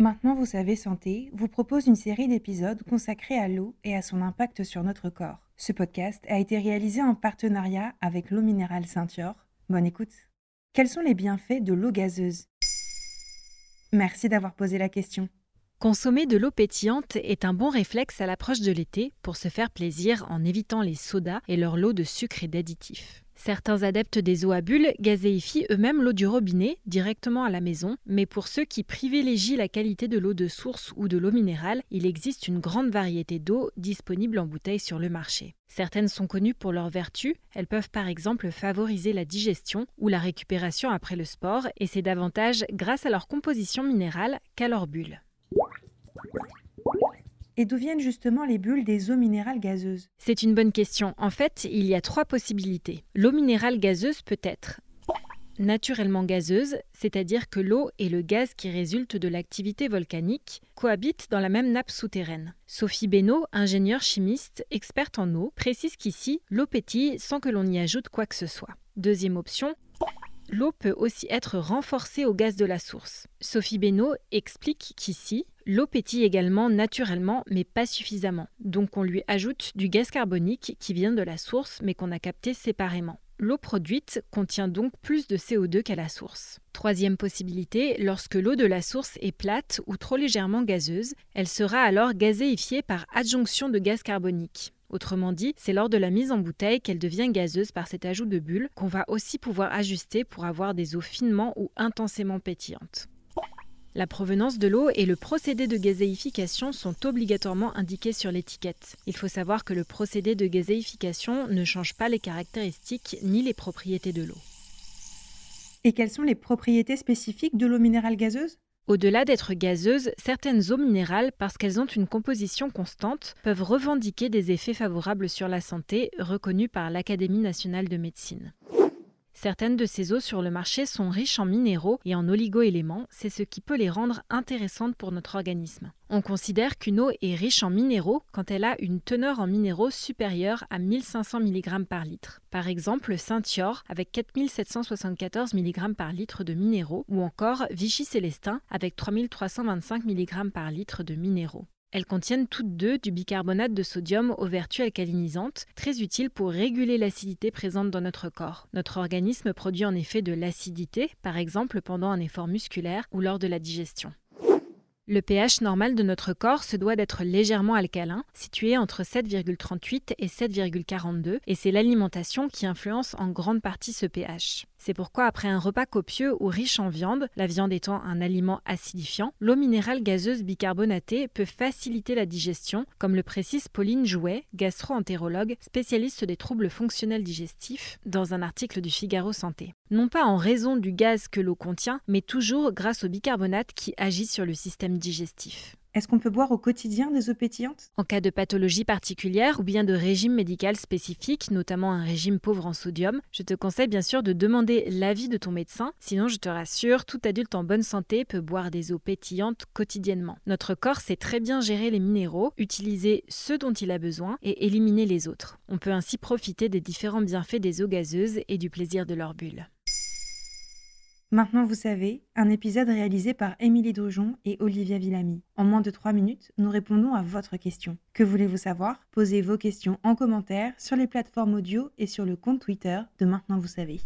Maintenant vous savez santé vous propose une série d'épisodes consacrés à l'eau et à son impact sur notre corps. Ce podcast a été réalisé en partenariat avec l'eau minérale Saint-Yor. Bonne écoute. Quels sont les bienfaits de l'eau gazeuse? Merci d'avoir posé la question. Consommer de l'eau pétillante est un bon réflexe à l'approche de l'été pour se faire plaisir en évitant les sodas et leur lot de sucre et d'additifs. Certains adeptes des eaux à bulles gazéifient eux-mêmes l'eau du robinet directement à la maison, mais pour ceux qui privilégient la qualité de l'eau de source ou de l'eau minérale, il existe une grande variété d'eau disponible en bouteille sur le marché. Certaines sont connues pour leurs vertus, elles peuvent par exemple favoriser la digestion ou la récupération après le sport, et c'est davantage grâce à leur composition minérale qu'à leurs bulles. Et d'où viennent justement les bulles des eaux minérales gazeuses? C'est une bonne question. En fait, il y a trois possibilités. L'eau minérale gazeuse peut être naturellement gazeuse, c'est-à-dire que l'eau et le gaz qui résultent de l'activité volcanique cohabitent dans la même nappe souterraine. Sophie Benoît, ingénieure chimiste, experte en eau, précise qu'ici, l'eau pétille sans que l'on y ajoute quoi que ce soit. Deuxième option, l'eau peut aussi être renforcée au gaz de la source. Sophie Benoît explique qu'ici, l'eau pétille également naturellement, mais pas suffisamment. Donc on lui ajoute du gaz carbonique qui vient de la source, mais qu'on a capté séparément. L'eau produite contient donc plus de CO2 qu'à la source. Troisième possibilité, lorsque l'eau de la source est plate ou trop légèrement gazeuse, elle sera alors gazéifiée par adjonction de gaz carbonique. Autrement dit, c'est lors de la mise en bouteille qu'elle devient gazeuse par cet ajout de bulles qu'on va aussi pouvoir ajuster pour avoir des eaux finement ou intensément pétillantes. La provenance de l'eau et le procédé de gazéification sont obligatoirement indiqués sur l'étiquette. Il faut savoir que le procédé de gazéification ne change pas les caractéristiques ni les propriétés de l'eau. Et quelles sont les propriétés spécifiques de l'eau minérale gazeuse? Au-delà d'être gazeuses, certaines eaux minérales, parce qu'elles ont une composition constante, peuvent revendiquer des effets favorables sur la santé reconnus par l'Académie nationale de médecine. Certaines de ces eaux sur le marché sont riches en minéraux et en oligoéléments, c'est ce qui peut les rendre intéressantes pour notre organisme. On considère qu'une eau est riche en minéraux quand elle a une teneur en minéraux supérieure à 1500 mg par litre. Par exemple, Saint-Yor avec 4774 mg par litre de minéraux ou encore Vichy Célestin avec 3325 mg par litre de minéraux. Elles contiennent toutes deux du bicarbonate de sodium aux vertus alcalinisantes, très utile pour réguler l'acidité présente dans notre corps. Notre organisme produit en effet de l'acidité, par exemple pendant un effort musculaire ou lors de la digestion. Le pH normal de notre corps se doit d'être légèrement alcalin, situé entre 7,38 et 7,42, et c'est l'alimentation qui influence en grande partie ce pH. C'est pourquoi après un repas copieux ou riche en viande, la viande étant un aliment acidifiant, l'eau minérale gazeuse bicarbonatée peut faciliter la digestion, comme le précise Pauline Jouet, gastro-entérologue, spécialiste des troubles fonctionnels digestifs, dans un article du Figaro Santé. Non pas en raison du gaz que l'eau contient, mais toujours grâce au bicarbonate qui agit sur le système digestif. Est-ce qu'on peut boire au quotidien des eaux pétillantes? En cas de pathologie particulière ou bien de régime médical spécifique, notamment un régime pauvre en sodium, je te conseille bien sûr de demander l'avis de ton médecin. Sinon, je te rassure, tout adulte en bonne santé peut boire des eaux pétillantes quotidiennement. Notre corps sait très bien gérer les minéraux, utiliser ceux dont il a besoin et éliminer les autres. On peut ainsi profiter des différents bienfaits des eaux gazeuses et du plaisir de leurs bulles. Maintenant vous savez, un épisode réalisé par Émilie Drujon et Olivia Villamy. En moins de 3 minutes, nous répondons à votre question. Que voulez-vous savoir? Posez vos questions en commentaire sur les plateformes audio et sur le compte Twitter de Maintenant vous savez.